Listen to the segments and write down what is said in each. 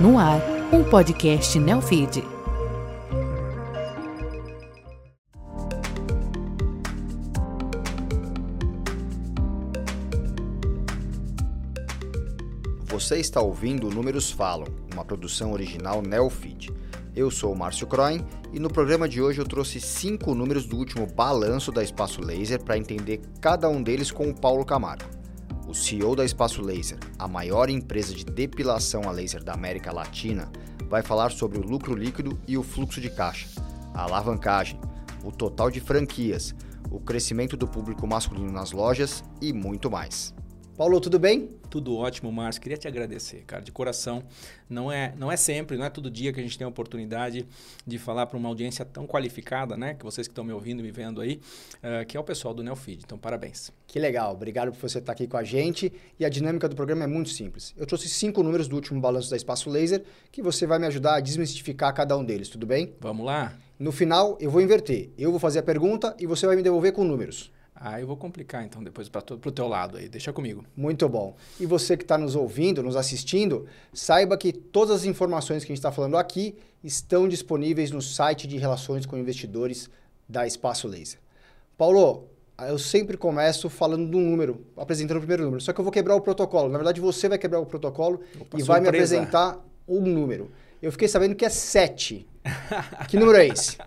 No ar, um podcast Neofeed. Você está ouvindo Números Falam, uma produção original Neofeed. Eu sou o Márcio Croin e no programa de hoje eu trouxe cinco números do último balanço da Espaço Laser para entender cada um deles com o Paulo Camargo o CEO da Espaço Laser, a maior empresa de depilação a laser da América Latina, vai falar sobre o lucro líquido e o fluxo de caixa, a alavancagem, o total de franquias, o crescimento do público masculino nas lojas e muito mais. Paulo, tudo bem? Tudo ótimo, Márcio. Queria te agradecer, cara, de coração. Não é, não é sempre, não é todo dia que a gente tem a oportunidade de falar para uma audiência tão qualificada, né? Que vocês que estão me ouvindo, me vendo aí, uh, que é o pessoal do Neofeed. Então, parabéns. Que legal. Obrigado por você estar aqui com a gente. E a dinâmica do programa é muito simples. Eu trouxe cinco números do último balanço da Espaço Laser que você vai me ajudar a desmistificar cada um deles, tudo bem? Vamos lá. No final, eu vou inverter. Eu vou fazer a pergunta e você vai me devolver com números. Ah, eu vou complicar então depois para o teu lado aí. Deixa comigo. Muito bom. E você que está nos ouvindo, nos assistindo, saiba que todas as informações que a gente está falando aqui estão disponíveis no site de relações com investidores da Espaço Laser. Paulo, eu sempre começo falando de um número, apresentando o primeiro número. Só que eu vou quebrar o protocolo. Na verdade, você vai quebrar o protocolo Opa, e vai surpresa. me apresentar um número. Eu fiquei sabendo que é 7. que número é esse?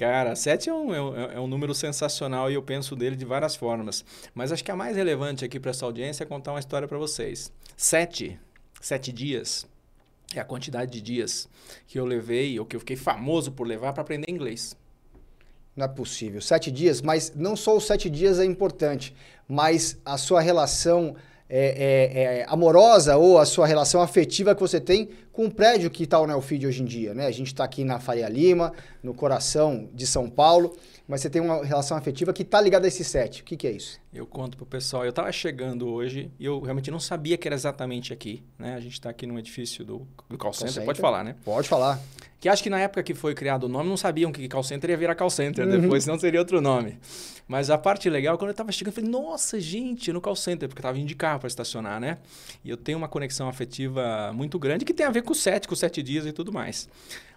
Cara, 7 é um, é, é um número sensacional e eu penso dele de várias formas. Mas acho que a mais relevante aqui para essa audiência é contar uma história para vocês. 7, 7 dias, é a quantidade de dias que eu levei, ou que eu fiquei famoso por levar para aprender inglês. Não é possível. Sete dias, mas não só os sete dias é importante, mas a sua relação é, é, é, amorosa ou a sua relação afetiva que você tem com o prédio que está o Neofeed hoje em dia, né? A gente está aqui na Faria Lima, no coração de São Paulo, mas você tem uma relação afetiva que está ligada a esse set. O que, que é isso? Eu conto pro pessoal. Eu estava chegando hoje e eu realmente não sabia que era exatamente aqui, né? A gente está aqui no edifício do, do call, center. call center. Pode falar, né? Pode falar. Que acho que na época que foi criado o nome, não sabiam que call center ia virar call center uhum. depois, não seria outro nome. Mas a parte legal, quando eu estava chegando, eu falei, nossa, gente, no call center, porque eu estava indo de carro para estacionar, né? E eu tenho uma conexão afetiva muito grande que tem a ver com o sete, com os sete dias e tudo mais.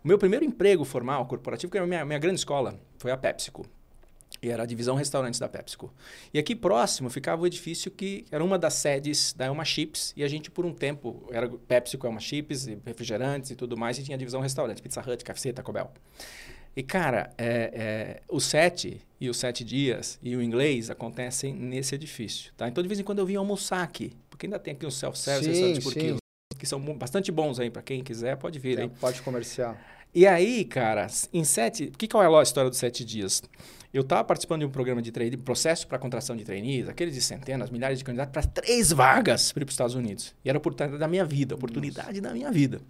O meu primeiro emprego formal, corporativo, que era a minha, minha grande escola, foi a PepsiCo. E era a divisão restaurantes da PepsiCo. E aqui próximo ficava o edifício que era uma das sedes da Elma Chips. E a gente, por um tempo, era PepsiCo, Elma Chips, refrigerantes e tudo mais. E tinha a divisão restaurantes, Pizza Hut, KFC, Taco Bell. E, cara, é, é, o sete e os sete dias e o inglês acontecem nesse edifício, tá? Então, de vez em quando eu vim almoçar aqui. Porque ainda tem aqui um self-service, por quilo, que são bastante bons aí para quem quiser, pode vir, é, hein? Pode comercial. E aí, cara, em sete... O que, que é a história dos sete dias? Eu estava participando de um programa de processo para contratação de trainees, aqueles de centenas, milhares de candidatos para três vagas para ir para os Estados Unidos. E era a oportunidade da minha vida, a oportunidade Nossa. da minha vida.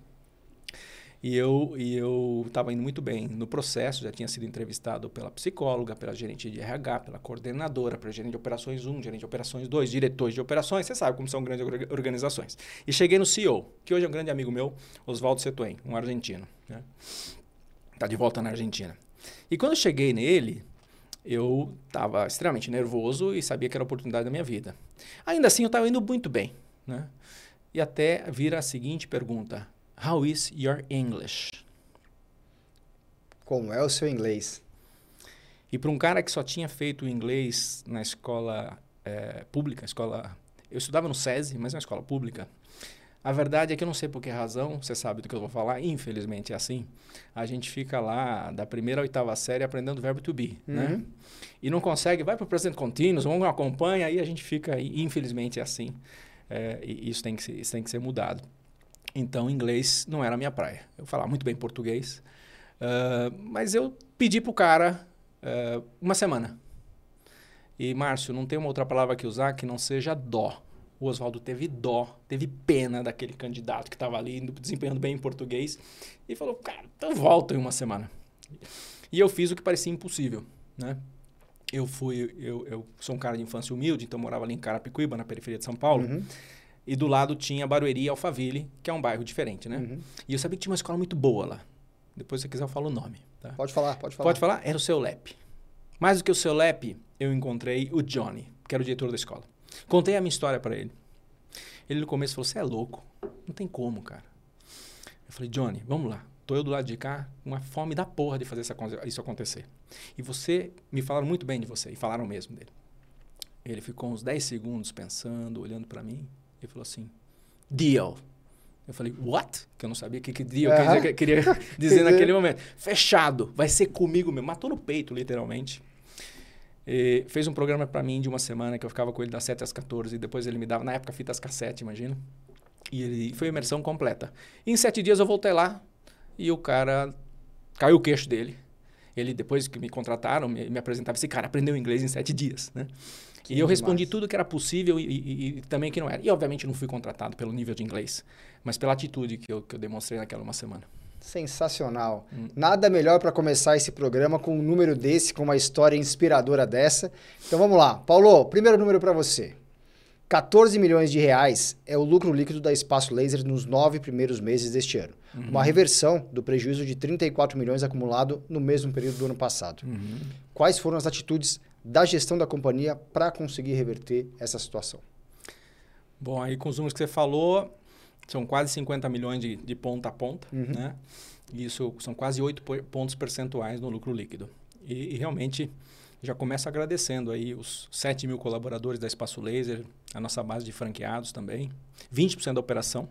E eu e eu estava indo muito bem no processo, já tinha sido entrevistado pela psicóloga, pela gerente de RH, pela coordenadora, pela gerente de operações 1, gerente de operações 2, diretores de operações, você sabe como são grandes organizações. E cheguei no CEO, que hoje é um grande amigo meu, Oswaldo Setuen, um argentino. Né? Tá de volta na Argentina. E quando eu cheguei nele, eu estava extremamente nervoso e sabia que era a oportunidade da minha vida. Ainda assim, eu estava indo muito bem. Né? E até vira a seguinte pergunta: How is your English? Como é o seu inglês? E para um cara que só tinha feito inglês na escola é, pública, escola, eu estudava no SESI, mas é uma escola pública. A verdade é que eu não sei por que razão, você sabe do que eu vou falar, infelizmente é assim. A gente fica lá da primeira à oitava série aprendendo o verbo to be, né? uhum. né? E não consegue, vai para o presente contínuo, não acompanha, aí a gente fica, infelizmente é assim. É, e isso tem, que ser, isso tem que ser mudado. Então, inglês não era a minha praia. Eu falava muito bem português, uh, mas eu pedi para o cara uh, uma semana. E, Márcio, não tem uma outra palavra que usar que não seja dó o Oswaldo teve dó, teve pena daquele candidato que estava ali desempenhando bem em português e falou, cara, então volta em uma semana. E eu fiz o que parecia impossível, né? Eu fui, eu, eu sou um cara de infância humilde, então morava ali em Carapicuíba, na periferia de São Paulo. Uhum. E do lado tinha Barueri e Alphaville, que é um bairro diferente, né? Uhum. E eu sabia que tinha uma escola muito boa lá. Depois, se você quiser, eu falo o nome. Tá? Pode falar, pode falar. Pode falar? Era o seu LEP. Mais do que o seu LEP, eu encontrei o Johnny, que era o diretor da escola. Contei a minha história para ele. Ele no começo falou: Você é louco. Não tem como, cara. Eu falei, Johnny, vamos lá. Tô eu do lado de cá, com uma fome da porra de fazer isso acontecer. E você, me falaram muito bem de você, e falaram mesmo dele. Ele ficou uns 10 segundos pensando, olhando para mim, e falou assim, deal. Eu falei, what? Que eu não sabia o que, que deal queria, queria dizer naquele momento. Fechado, vai ser comigo mesmo. Matou no peito, literalmente. E fez um programa para mim de uma semana que eu ficava com ele das 7 às 14 e depois ele me dava, na época, fitas cassete, imagina. E ele foi imersão completa. E em sete dias eu voltei lá e o cara caiu o queixo dele. Ele, depois que me contrataram, me, me apresentava esse cara aprendeu inglês em sete dias, né? Que e eu respondi tudo que era possível e, e, e, também que não era. E, obviamente, não fui contratado pelo nível de inglês, mas pela atitude que eu, que eu demonstrei naquela uma semana. Sensacional. Hum. Nada melhor para começar esse programa com um número desse, com uma história inspiradora dessa. Então vamos lá. Paulo, primeiro número para você. 14 milhões de reais é o lucro líquido da Espaço Laser nos nove primeiros meses deste ano. Uhum. Uma reversão do prejuízo de 34 milhões acumulado no mesmo período do ano passado. Uhum. Quais foram as atitudes da gestão da companhia para conseguir reverter essa situação? Bom, aí com os números que você falou, são quase 50 milhões de, de ponta a ponta, uhum. né? Isso são quase 8 pontos percentuais no lucro líquido. E, e, realmente já começo agradecendo aí os 7 mil colaboradores da Espaço Laser, a nossa base de franqueados também. 20% da operação,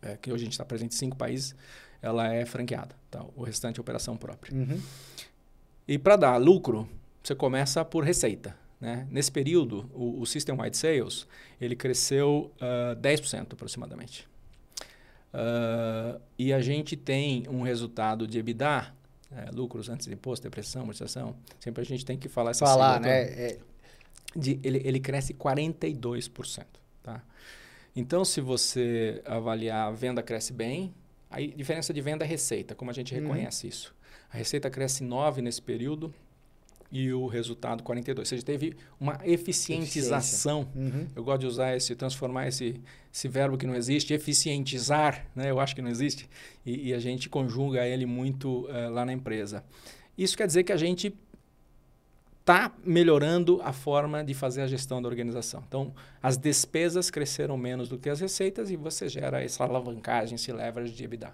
é, que hoje a gente está presente em cinco países, ela é franqueada. Tá? O restante é operação própria. Uhum. E para dar lucro, você começa por receita. Né? Nesse período, o, o System Wide Sales ele cresceu uh, ah, 10% aproximadamente. Uh, e a gente tem um resultado de EBITDA, é, lucros antes de imposto, depressão, amortização. Sempre a gente tem que falar essa Falar, né? É... De, ele, ele cresce 42%. Tá? Então, se você avaliar a venda cresce bem, a diferença de venda é receita, como a gente uhum. reconhece isso. A receita cresce 9 nesse período, e o resultado 42. Ou seja, teve uma eficientização. Uhum. Eu gosto de usar esse, transformar esse, esse verbo que não existe, eficientizar, né? eu acho que não existe, e, e a gente conjuga ele muito uh, lá na empresa. Isso quer dizer que a gente está melhorando a forma de fazer a gestão da organização. Então, as despesas cresceram menos do que as receitas e você gera essa alavancagem, esse leverage de EBITDA.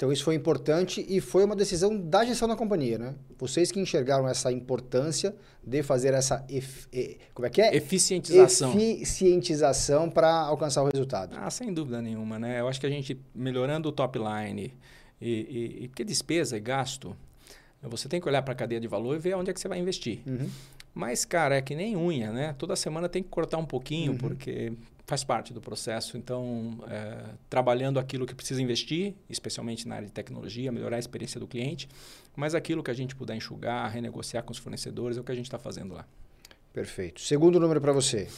Então isso foi importante e foi uma decisão da gestão da companhia, né? Vocês que enxergaram essa importância de fazer essa e, como é que é? Eficientização. Eficientização para alcançar o resultado. Ah, sem dúvida nenhuma, né? Eu acho que a gente melhorando o top line e, e, e porque despesa e gasto, você tem que olhar para a cadeia de valor e ver onde é que você vai investir. Uhum. Mas, cara, é que nem unha, né? Toda semana tem que cortar um pouquinho, uhum. porque faz parte do processo. Então, é, trabalhando aquilo que precisa investir, especialmente na área de tecnologia, melhorar a experiência do cliente, mas aquilo que a gente puder enxugar, renegociar com os fornecedores, é o que a gente está fazendo lá. Perfeito. Segundo número para você.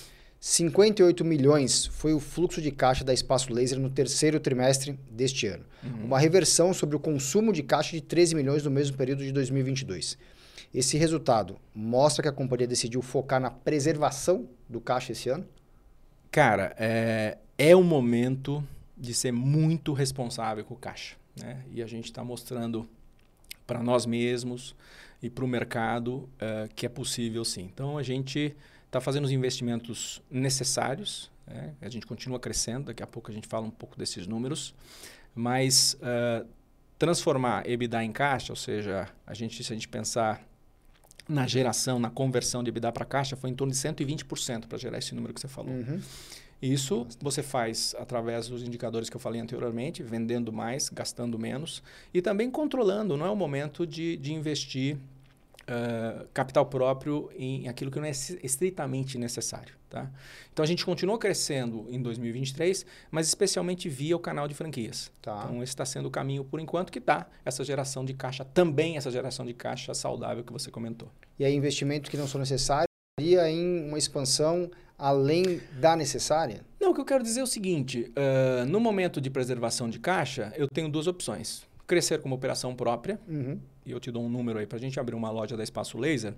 58 milhões foi o fluxo de caixa da Espaço Laser no terceiro trimestre deste ano. Uhum. Uma reversão sobre o consumo de caixa de 13 milhões no mesmo período de 2022. Esse resultado mostra que a companhia decidiu focar na preservação do caixa esse ano? Cara, é, é o momento de ser muito responsável com o caixa. Né? E a gente está mostrando para nós mesmos e para o mercado uh, que é possível sim. Então a gente está fazendo os investimentos necessários. Né? A gente continua crescendo, daqui a pouco a gente fala um pouco desses números. Mas uh, transformar EBITDA em caixa, ou seja, a gente, se a gente pensar na geração, na conversão de EBITDA para caixa, foi em torno de 120% para gerar esse número que você falou. Uhum. Isso você faz através dos indicadores que eu falei anteriormente, vendendo mais, gastando menos e também controlando. Não é o momento de, de investir uh, capital próprio em aquilo que não é estritamente necessário. Tá? Então a gente continuou crescendo em 2023, mas especialmente via o canal de franquias. Tá. Então esse está sendo o caminho por enquanto que dá essa geração de caixa, também essa geração de caixa saudável que você comentou. E aí investimentos que não são necessários em uma expansão além da necessária? Não, o que eu quero dizer é o seguinte: uh, no momento de preservação de caixa, eu tenho duas opções crescer como operação própria. Uhum. E eu te dou um número aí para a gente abrir uma loja da Espaço Laser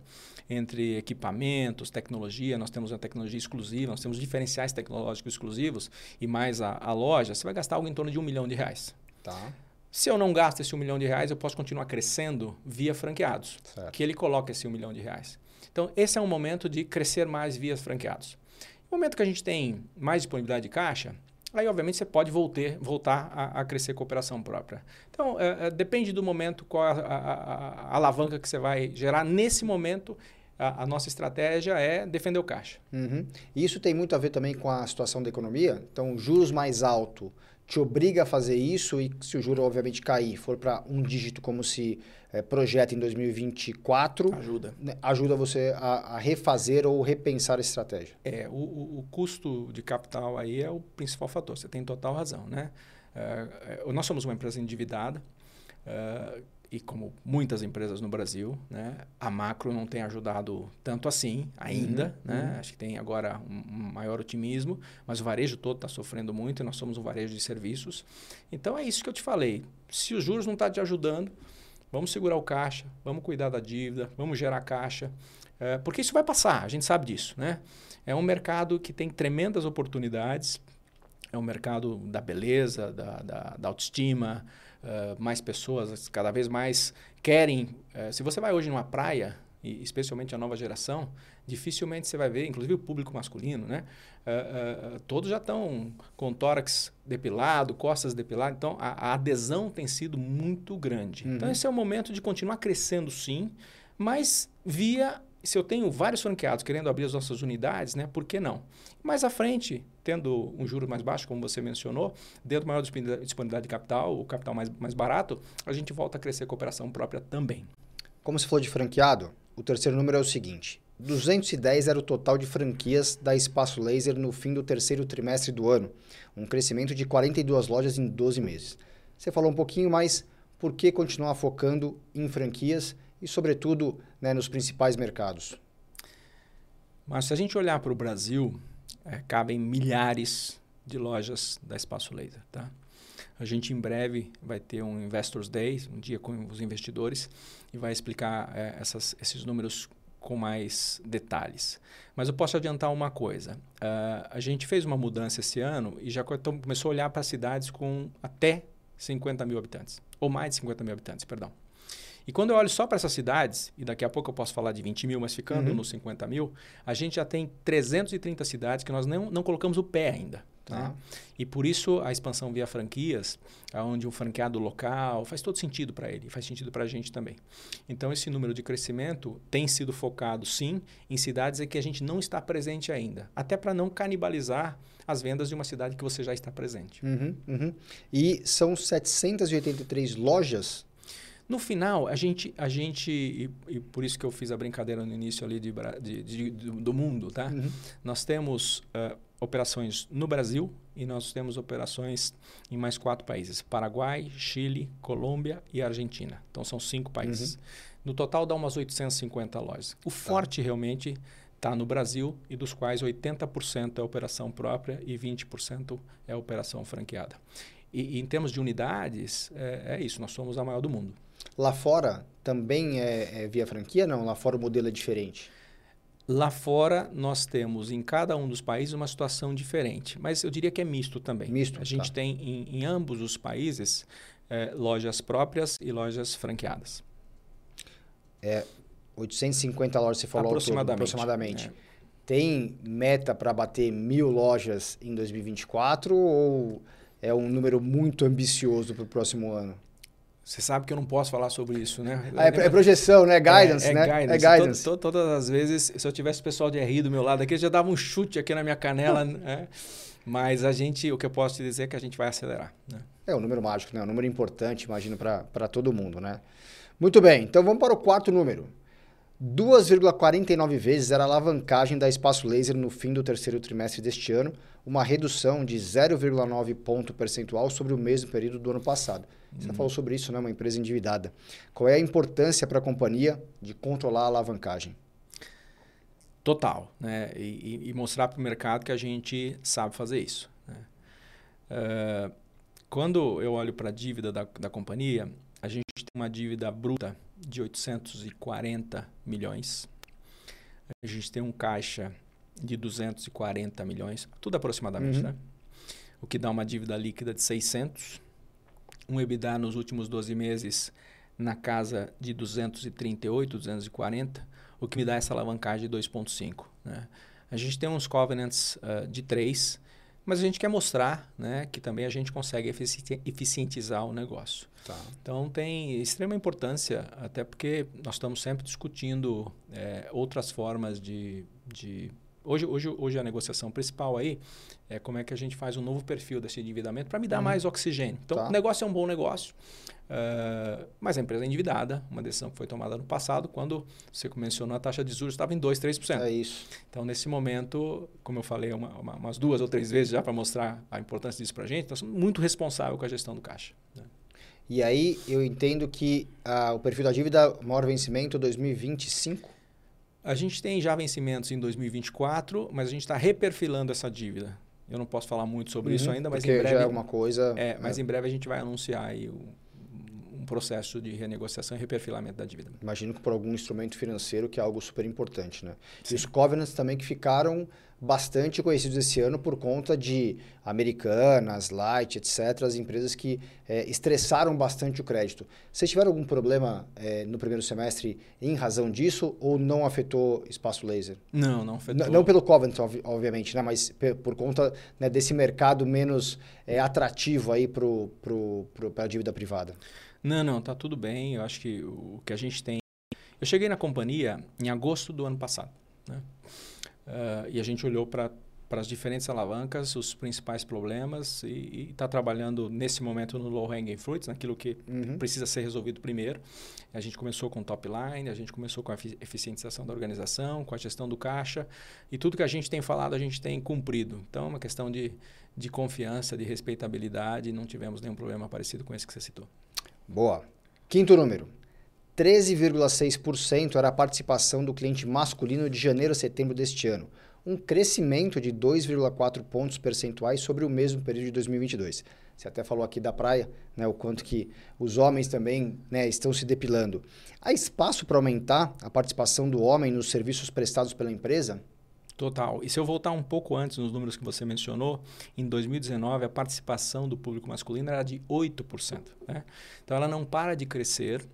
entre equipamentos, tecnologia. Nós temos uma tecnologia exclusiva, nós temos diferenciais tecnológicos exclusivos e mais a, a loja. Você vai gastar algo em torno de um milhão de reais. Tá. Se eu não gasto esse um milhão de reais, eu posso continuar crescendo via franqueados, certo. que ele coloca esse um milhão de reais. Então, esse é um momento de crescer mais via franqueados. No momento que a gente tem mais disponibilidade de caixa, aí obviamente você pode voltar, a, a crescer com operação própria. Então, é, é, depende do momento, qual a, a, alavanca que você vai gerar. Nesse momento, a, nossa estratégia é defender o caixa. Uhum. Isso tem muito a ver também com a situação da economia? Então, juros mais alto te obriga a fazer isso e se o juro obviamente cair, for para um dígito como se é, projeta em 2024, ajuda, né, ajuda você a, a, refazer ou repensar a estratégia. É, o, o, custo de capital aí é o principal fator. Você tem total razão, né? Uh, nós somos uma empresa endividada. Uh, e como muitas empresas no Brasil, né, a macro não tem ajudado tanto assim ainda. Uhum, né? Uhum. Acho que tem agora um, maior otimismo, mas o varejo todo está sofrendo muito e nós somos um varejo de serviços. Então é isso que eu te falei. Se os juros não estão tá te ajudando, vamos segurar o caixa, vamos cuidar da dívida, vamos gerar caixa, é, porque isso vai passar, a gente sabe disso. Né? É um mercado que tem tremendas oportunidades, é um mercado da beleza, da, da, da autoestima, uh, mais pessoas cada vez mais querem. Uh, se você vai hoje numa praia, e especialmente a nova geração, dificilmente você vai ver, inclusive o público masculino, né? Uh, todos já estão com tórax depilado, costas depiladas, então a, a adesão tem sido muito grande. Uhum. Então esse é o momento de continuar crescendo sim, mas via se eu tenho vários franqueados querendo abrir as nossas unidades, né, por que não? Mais à frente, tendo um juro mais baixo, como você mencionou, dentro maior disponibilidade de capital, o capital mais, mais barato, a gente volta a crescer a operação própria também. Como se for de franqueado, o terceiro número é o seguinte: 210 era o total de franquias da Espaço Laser no fim do terceiro trimestre do ano, um crescimento de 42 lojas em 12 meses. Você falou um pouquinho mais por que continuar focando em franquias e, sobretudo, né, nos principais mercados? Mas se a gente olhar para o Brasil, é, cabem milhares de lojas da Espaço Laser. Tá? A gente em breve vai ter um Investors Day, um dia com os investidores, e vai explicar é, essas, esses números com mais detalhes. Mas eu posso adiantar uma coisa. Uh, a gente fez uma mudança esse ano e já começou a olhar para cidades com até 50 mil habitantes, ou mais de 50 mil habitantes, perdão. E quando eu olho só para essas cidades, e daqui a pouco eu posso falar de 20 mil, mas ficando uhum. nos 50 mil, a gente já tem 330 cidades que nós não, não colocamos o pé ainda. Tá? Né? E por isso a expansão via franquias, onde um franqueado local faz todo sentido para ele, faz sentido para a gente também. Então esse número de crescimento tem sido focado sim em cidades em que a gente não está presente ainda, até para não canibalizar as vendas de uma cidade que você já está presente. Uhum, uhum. E são 783 lojas no final, a gente, a gente e, e, por isso que eu fiz a brincadeira no início ali de, de, de do mundo, tá? Uhum. Nós temos uh, operações no Brasil e nós temos operações em mais quatro países: Paraguai, Chile, Colômbia e Argentina. Então são cinco países. Uhum. No total dá umas 850 lojas. O tá. forte realmente está no Brasil e dos quais 80% é operação própria e 20% é operação franqueada. E, e, em termos de unidades, é, é isso, nós somos a maior do mundo. Lá fora também é, é via franquia? Não, lá fora o modelo é diferente. Lá fora nós temos em cada um dos países uma situação diferente, mas eu diria que é misto também. Misto. A gente tá. tem em, em, ambos os países é, lojas próprias e lojas franqueadas. É 850 lojas você falou aproximadamente. Todo, aproximadamente. É. Tem meta para bater mil lojas em 2024 ou é um número muito ambicioso para o próximo ano? Você sabe que eu não posso falar sobre isso, né? Ah, é, é, projeção, né? Guidance, é, é né? Guidance. É guidance. Todo, todo, todas as vezes, se eu tivesse o pessoal de RI do meu lado aqui, já dava um chute aqui na minha canela, né? Mas a gente, o que eu posso te dizer é que a gente vai acelerar. Né? É um número mágico, né? Um número importante, imagino, para todo mundo, né? Muito bem, então vamos para o quarto número. 2,49 vezes era a alavancagem da Espaço Laser no fim do terceiro trimestre deste ano, uma redução de 0,9 ponto percentual sobre o mesmo período do ano passado. Você uhum. falou sobre isso, né? Uma empresa endividada. Qual é a importância para a companhia de controlar a alavancagem? Total, né? E, e mostrar para o mercado que a gente sabe fazer isso. Né? Uh, quando eu olho para a dívida da, da companhia, a gente tem uma dívida bruta de 840 milhões. A gente tem um caixa de 240 milhões, tudo aproximadamente, uhum. né? O que dá uma dívida líquida de 600. Um EBITDA nos últimos 12 meses na casa de 238, 240, o que me dá essa alavancagem de 2,5. Né? A gente tem uns covenants uh, de 3, mas a gente quer mostrar né, que também a gente consegue efici eficientizar o negócio. Tá. Então tem extrema importância, até porque nós estamos sempre discutindo é, outras formas de, de Hoje, hoje, hoje a negociação principal aí é como é que a gente faz um novo perfil desse endividamento para me dar uhum. mais oxigênio. Então, tá. o negócio é um bom negócio, uh, mas a empresa é endividada. Uma decisão que foi tomada no passado, quando você mencionou a taxa de juros estava em 2%, 3%. É isso. Então, nesse momento, como eu falei uma, uma, umas duas ou três vezes já para mostrar a importância disso para a gente, nós somos muito responsável com a gestão do caixa. Né? E aí, eu entendo que uh, o perfil da dívida, maior vencimento 2025? A gente tem já vencimentos em 2024, mas a gente está reperfilando essa dívida. Eu não posso falar muito sobre uhum, isso ainda, mas em breve. Já é alguma coisa. É, mas é. em breve a gente vai anunciar aí o, um processo de renegociação e reperfilamento da dívida. Imagino que por algum instrumento financeiro, que é algo super importante, né? Sim. E os covenants também que ficaram bastante conhecidos esse ano por conta de Americanas, Light, etc., as empresas que é, estressaram bastante o crédito. Vocês tiveram algum problema é, no primeiro semestre em razão disso ou não afetou espaço laser? Não, não afetou. N não pelo Covenant, obviamente, né? mas por conta né, desse mercado menos é, atrativo aí para a dívida privada. Não, não, tá tudo bem. Eu acho que o que a gente tem. Eu cheguei na companhia em agosto do ano passado. Né? Uh, e a gente olhou para as diferentes alavancas, os principais problemas e está trabalhando nesse momento no low hanging fruits, naquilo que uhum. precisa ser resolvido primeiro. A gente começou com top line, a gente começou com a eficientização da organização, com a gestão do caixa e tudo que a gente tem falado a gente tem cumprido. Então, é uma questão de, de confiança, de respeitabilidade, não tivemos nenhum problema parecido com esse que você citou. Boa. Quinto número. 13,6% era a participação do cliente masculino de janeiro a setembro deste ano, um crescimento de 2,4 pontos percentuais sobre o mesmo período de 2022. Você até falou aqui da praia, né, o quanto que os homens também né, estão se depilando. Há espaço para aumentar a participação do homem nos serviços prestados pela empresa? Total. E se eu voltar um pouco antes nos números que você mencionou, em 2019 a participação do público masculino era de 8%. Né? Então ela não para de crescer,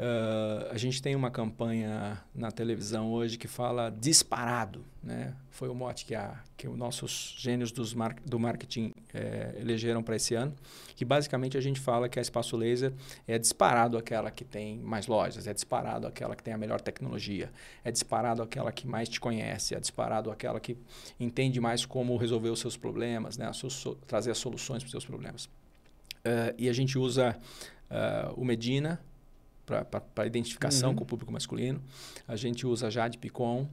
Uh, a gente tem uma campanha na televisão hoje que fala disparado, né? Foi o mote que, a, que os nossos gênios dos mar, do marketing é, elegeram para esse ano, que basicamente a gente fala que a Espaço Laser é disparado aquela que tem mais lojas, é disparado aquela que tem a melhor tecnologia, é disparado aquela que mais te conhece, é disparado aquela que entende mais como resolver os seus problemas, né? So, trazer as soluções para os seus problemas. Uh, e a gente usa uh, o Medina, para identificação uhum. com o público masculino. A gente usa a Jade Picon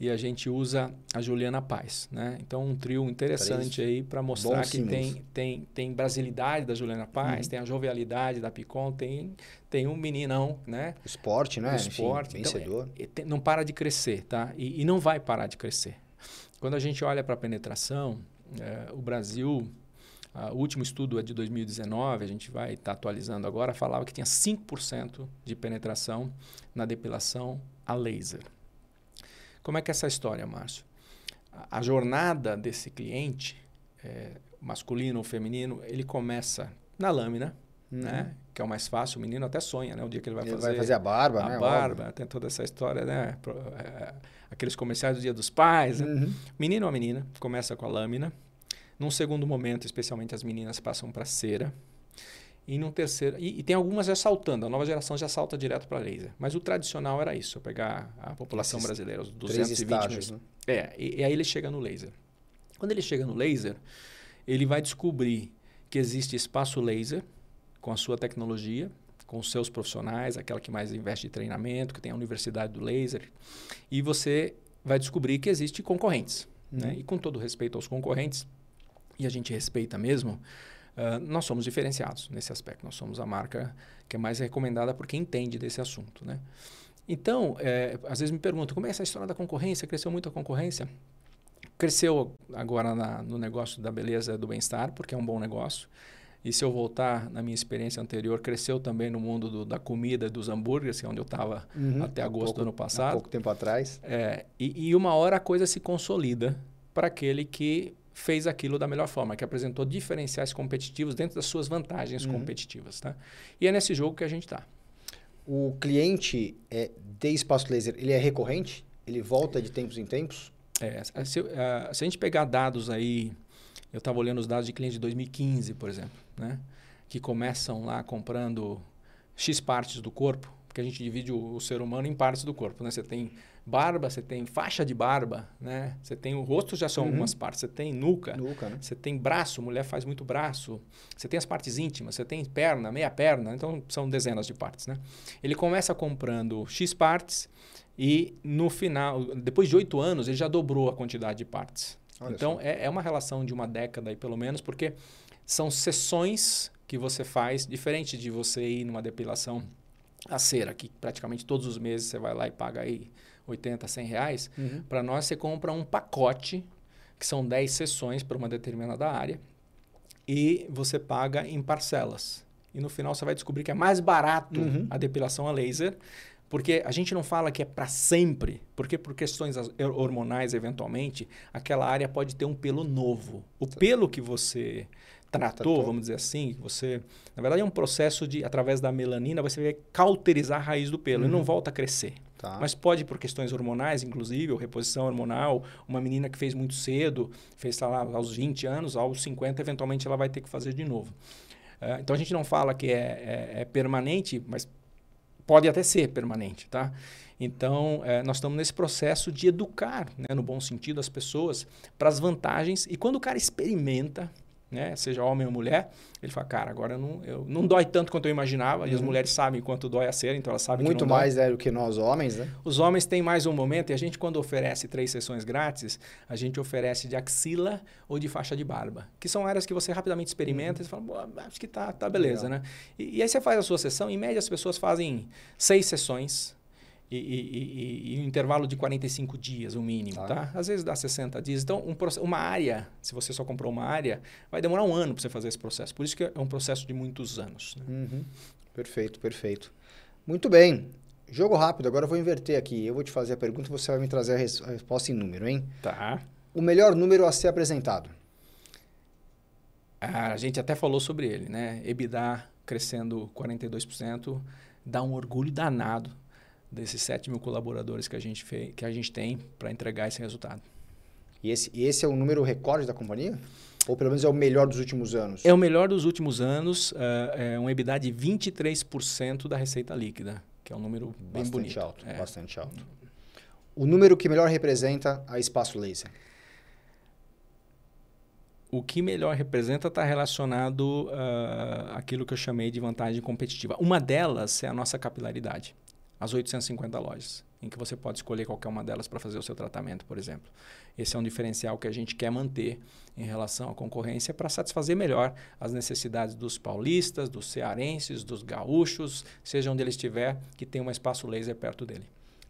e a gente usa a Juliana Paz, né? Então um trio interessante aí para mostrar Bom que tem, tem tem brasilidade da Juliana Paz, uhum. tem a jovialidade da Picon, tem tem um meninão, né? Esporte, né? Esporte, Enfim, vencedor. Então, é, não para de crescer, tá? E, e, não vai parar de crescer. Quando a gente olha para a penetração, é, o Brasil o último estudo é de 2019, a gente vai estar tá atualizando agora, falava que tinha 5% de penetração na depilação a laser. Como é que é essa história, Márcio? A, a jornada desse cliente, é, masculino ou feminino, ele começa na lâmina, uhum. né? Que é o mais fácil, o menino até sonha, né? O dia que ele vai ele fazer... vai fazer a barba, a né? A barba, Óbvio. tem toda essa história, né? É, aqueles comerciais do Dia dos Pais, né? Uhum. Menino ou menina, começa com a lâmina, num segundo momento, especialmente as meninas passam para cera. E num terceiro. E, e, tem algumas já saltando, a nova geração já salta direto para laser. Mas o tradicional era isso, eu pegar a população Esses brasileira, os 220 estágios, Né? É, e, e aí ele chega no laser. Quando ele chega no laser, ele vai descobrir que existe espaço laser com a sua tecnologia, com os seus profissionais, aquela que mais investe em treinamento, que tem a universidade do laser, e você vai descobrir que existe concorrentes. Né? Uhum. Né? E com todo respeito aos concorrentes, e a gente respeita mesmo, uh, nós somos diferenciados nesse aspecto. Nós somos a marca que é mais recomendada por quem entende desse assunto. Né? Então, é, às vezes me perguntam, como é essa história da concorrência? Cresceu muito a concorrência? Cresceu agora na, no negócio da beleza do bem-estar, porque é um bom negócio. E se eu voltar na minha experiência anterior, cresceu também no mundo do, da comida, dos hambúrgueres, que é onde eu estava uhum, até agosto pouco, do ano passado. Há pouco tempo atrás. É, e, e uma hora a coisa se consolida para aquele que fez aquilo da melhor forma, que apresentou diferenciais competitivos dentro das suas vantagens uhum. competitivas. Tá? E é nesse jogo que a gente está. O cliente é, de espaço laser, ele é recorrente? Ele volta de tempos em tempos? É, se, uh, se a gente pegar dados aí Eu estava olhando os dados de clientes de 2015, por exemplo, né? que começam lá comprando X partes do corpo, porque a gente divide o, o ser humano em partes do corpo. Né? Você tem barba, você tem faixa de barba, né? Você tem o rosto, já são uhum. algumas partes. Você tem nuca, nuca né? você tem braço, mulher faz muito braço. Você tem as partes íntimas, você tem perna, meia perna. Então, são dezenas de partes, né? Ele começa comprando X partes e no final, depois de oito anos, ele já dobrou a quantidade de partes. Olha então, é, é, uma relação de uma década aí, pelo menos, porque são sessões que você faz, diferente de você ir numa depilação a cera, que praticamente todos os meses você vai lá e paga aí 80, 100 reais. Uhum. Para nós, você compra um pacote, que são 10 sessões para uma determinada área, e você paga em parcelas. E no final você vai descobrir que é mais barato uhum. a depilação a laser, porque a gente não fala que é para sempre, porque por questões hormonais, eventualmente, aquela área pode ter um pelo novo. O pelo que você tratou, vamos dizer assim, você, na verdade é um processo de, através da melanina, você vai cauterizar a raiz do pelo, uhum. e não volta a crescer. Tá. Mas pode por questões hormonais, inclusive, ou reposição hormonal, uma menina que fez muito cedo, fez lá aos 20 anos, aos 50, eventualmente ela vai ter que fazer de novo. Uh, então a gente não fala que é, é, é, permanente, mas pode até ser permanente, tá? Então, é, nós estamos nesse processo de educar, né, no bom sentido, as pessoas para as vantagens. E quando o cara experimenta, né? Seja homem ou mulher, ele fala, cara, agora não, eu, não dói tanto quanto eu imaginava. Uhum. E as uhum. mulheres sabem quanto dói a cera, então elas sabem Muito mais dói. é do que nós homens, né? Os homens têm mais um momento e a gente, quando oferece três sessões grátis, a gente oferece de axila ou de faixa de barba, que são áreas que você rapidamente experimenta uhum. e fala, acho que tá, tá beleza, Legal. né? E, e aí você faz a sua sessão, em média as pessoas fazem seis sessões, e, e, e, um intervalo de 45 dias, o mínimo, tá. tá? Às vezes dá 60 dias. Então, um, uma área, se você só comprou uma área, vai demorar um ano para você fazer esse processo. Por isso que é um processo de muitos anos. Né? Uhum. Perfeito, perfeito. Muito bem. Jogo rápido, agora eu vou inverter aqui. Eu vou te fazer a pergunta e você vai me trazer a, res a resposta em número, hein? Tá. O melhor número a ser apresentado? Ah, a gente até falou sobre ele, né? EBITDA crescendo 42%, dá um orgulho danado desses 7 mil colaboradores que a gente, fez, que a gente tem para entregar esse resultado. E esse, esse é o número recorde da companhia? Ou pelo menos é o melhor dos últimos anos? É o melhor dos últimos anos, uh, é um EBITDA de 23% da receita líquida, que é um número bem bastante bonito. Alto, é. Bastante alto. O número que melhor representa a espaço laser? O que melhor representa está relacionado uh, àquilo que eu chamei de vantagem competitiva. Uma delas é a nossa capilaridade as 850 lojas, em que você pode escolher qualquer uma delas para fazer o seu tratamento, por exemplo. Esse é um diferencial que a gente quer manter em relação à concorrência para satisfazer melhor as necessidades dos paulistas, dos cearenses, dos gaúchos, seja onde ele estiver, que tem um espaço laser perto dele.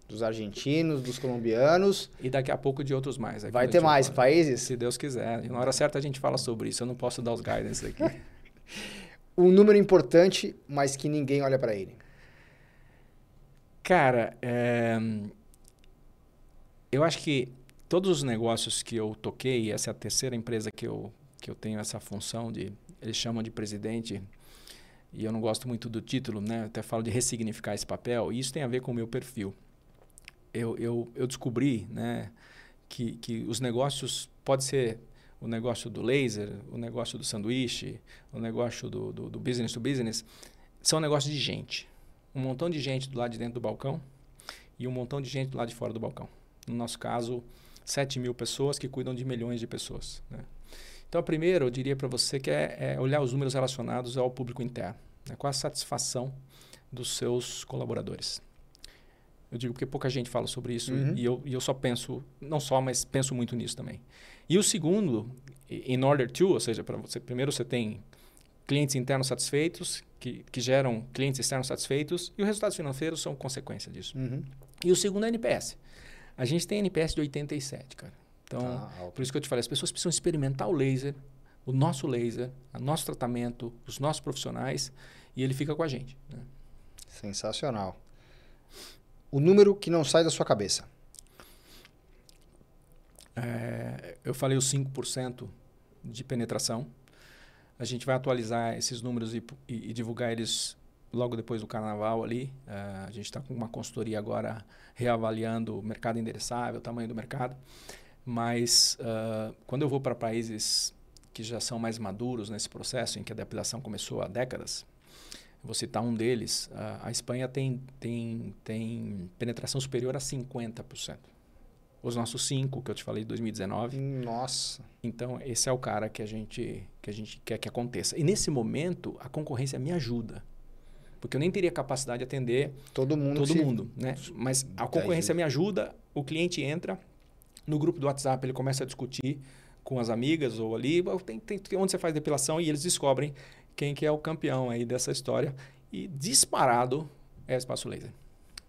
Dos argentinos, dos colombianos. E daqui a pouco de outros mais. Vai ter mais fala. países? Se Deus quiser. E na hora certa a gente fala sobre isso. Eu não posso dar os guidance aqui. um número importante, mas que ninguém olha para ele. Cara, é... eu acho que todos os negócios que eu toquei, essa é a terceira empresa que eu, que eu tenho essa função de, eles chamam de presidente, e eu não gosto muito do título, né? Eu até falo de ressignificar esse papel, e isso tem a ver com o meu perfil. Eu, eu, eu descobri, né, que, que os negócios, pode ser o negócio do laser, o negócio do sanduíche, o negócio do, do, do business to business, são negócios de gente um montão de gente do lado de dentro do balcão e um montão de gente do lado de fora do balcão. No nosso caso, 7 mil pessoas que cuidam de milhões de pessoas. Né? Então, primeiro, eu diria para você que é, é, olhar os números relacionados ao público interno. Né? Qual a satisfação dos seus colaboradores? Eu digo porque pouca gente fala sobre isso uhum. e, eu, e eu só penso, não só, mas penso muito nisso também. E o segundo, in order to, ou seja, para você, primeiro você tem clientes internos satisfeitos, que, que geram clientes externos satisfeitos, e os resultados financeiros são consequência disso. Uhum. E o segundo é NPS. A gente tem NPS de 87, cara. Então, tá, por isso que eu te falei, as pessoas precisam experimentar o laser, o nosso laser, o nosso tratamento, os nossos profissionais, e ele fica com a gente. Né? Sensacional. O número que não sai da sua cabeça. É, eu falei os 5% de penetração. A gente vai atualizar esses números e, e, e divulgar eles logo depois do carnaval ali. Uh, a gente está com uma consultoria agora reavaliando o mercado endereçável, o tamanho do mercado. Mas uh, quando eu vou para países que já são mais maduros nesse processo, em que a depilação começou há décadas, vou citar um deles, a, a Espanha tem, tem, tem penetração superior a 50%. Os nossos cinco, que eu te falei de 2019. Nossa. Então, esse é o cara que a gente, que a gente quer que aconteça. E nesse momento, a concorrência me ajuda. Porque eu nem teria capacidade de atender todo mundo. Todo mundo, né? Mas a concorrência me ajuda, o cliente entra, no grupo do WhatsApp ele começa a discutir com as amigas ou ali, tem, tem, onde você faz depilação e eles descobrem quem que é o campeão aí dessa história. E disparado é Espaço Laser.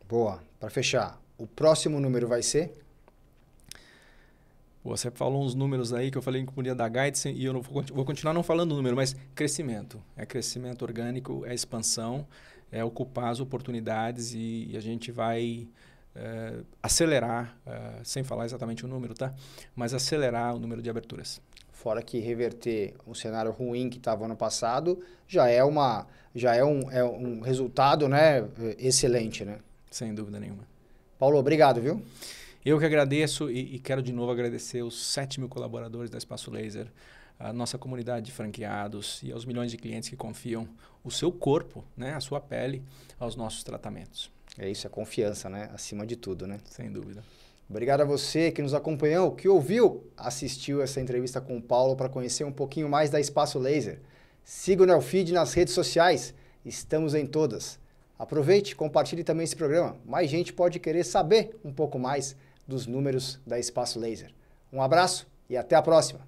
Boa. Para fechar, o próximo número vai ser? Você falou uns números aí que eu falei que podia dar guides e eu não vou, vou continuar não falando número, mas crescimento. É crescimento orgânico, é expansão, é ocupar as oportunidades e, e a gente vai é, acelerar, é, sem falar exatamente o número, tá? Mas acelerar o número de aberturas. Fora que reverter um cenário ruim que estava ano passado já é uma já é um, é um resultado, né, excelente, né? Sem dúvida nenhuma. Paulo, obrigado, viu? Eu que agradeço e, e, quero de novo agradecer os 7 mil colaboradores da Espaço Laser, a nossa comunidade de franqueados e aos milhões de clientes que confiam o seu corpo, né, a sua pele, aos nossos tratamentos. É isso, é confiança, né? Acima de tudo, né? Sem dúvida. Obrigado a você que nos acompanhou, que ouviu, assistiu essa entrevista com o Paulo para conhecer um pouquinho mais da Espaço Laser. Siga o Nelfeed nas redes sociais, estamos em todas. Aproveite, compartilhe também esse programa. Mais gente pode querer saber um pouco mais dos números da Espaço Laser. Um abraço e até a próxima!